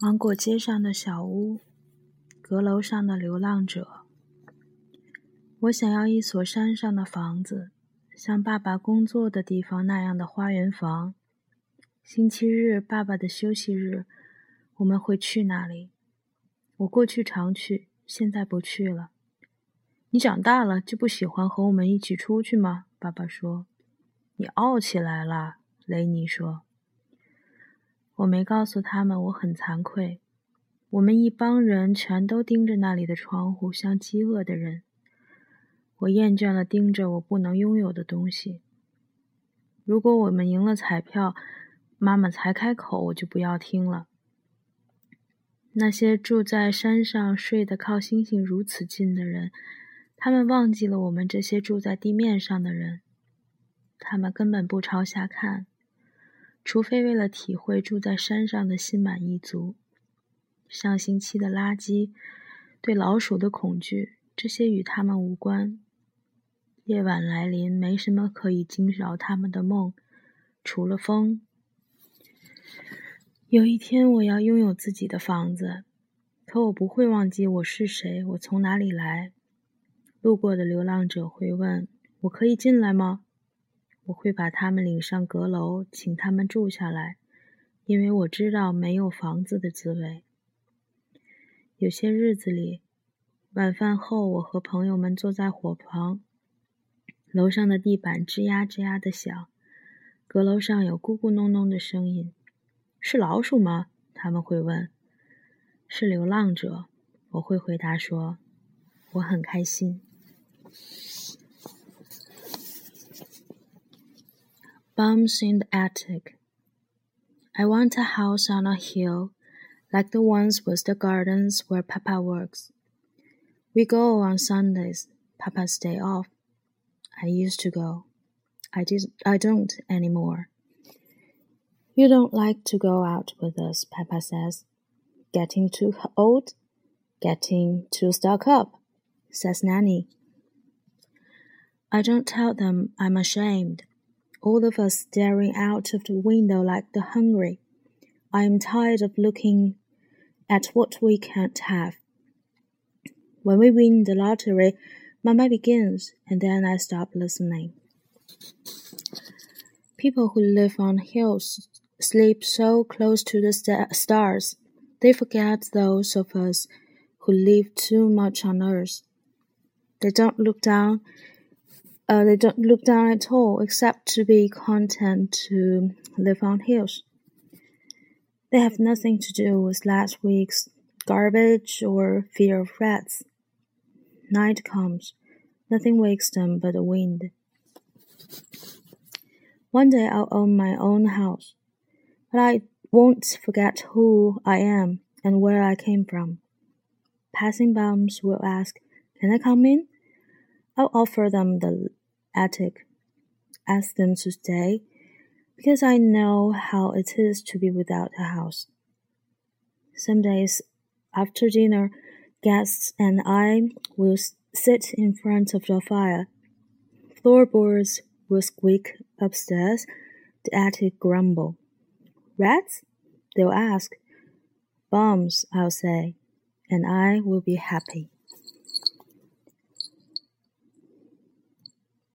芒果街上的小屋，阁楼上的流浪者。我想要一所山上的房子，像爸爸工作的地方那样的花园房。星期日，爸爸的休息日，我们会去那里。我过去常去，现在不去了。你长大了就不喜欢和我们一起出去吗？爸爸说。你傲起来了，雷尼说。我没告诉他们，我很惭愧。我们一帮人全都盯着那里的窗户，像饥饿的人。我厌倦了盯着我不能拥有的东西。如果我们赢了彩票，妈妈才开口，我就不要听了。那些住在山上、睡得靠星星如此近的人，他们忘记了我们这些住在地面上的人。他们根本不朝下看，除非为了体会住在山上的心满意足。上星期的垃圾，对老鼠的恐惧，这些与他们无关。夜晚来临，没什么可以惊扰他们的梦，除了风。有一天，我要拥有自己的房子，可我不会忘记我是谁，我从哪里来。路过的流浪者会问：“我可以进来吗？”我会把他们领上阁楼，请他们住下来，因为我知道没有房子的滋味。有些日子里，晚饭后，我和朋友们坐在火旁。楼上的地板吱呀吱呀的响，阁楼上有咕咕哝哝的声音。是老鼠吗？他们会问。是流浪者，我会回答说，我很开心。Bums in the attic. I want a house on a hill, like the ones with the gardens where Papa works. We go on Sundays, Papa's day off. I used to go. I did I don't anymore. You don't like to go out with us, Papa says. Getting too old? Getting too stuck up, says Nenny. I don't tell them I'm ashamed. All of us staring out of the window like the hungry. I am tired of looking at what we can't have. When we win the lottery, Mama begins, and then I stop listening. People who live on hills sleep so close to the st stars, they forget those of us who live too much on earth. They don't look down. Uh, they don't look down at all, except to be content to live on hills. They have nothing to do with last week's garbage or fear of rats. Night comes. Nothing wakes them but the wind. One day I'll own my own house, but I won't forget who I am and where I came from. Passing bums will ask, Can I come in? I'll offer them the attic. Ask them to stay, because I know how it is to be without a house. Some days after dinner, guests and I will sit in front of the fire. Floorboards will squeak upstairs, the attic grumble. Rats? They'll ask. Bombs, I'll say, and I will be happy.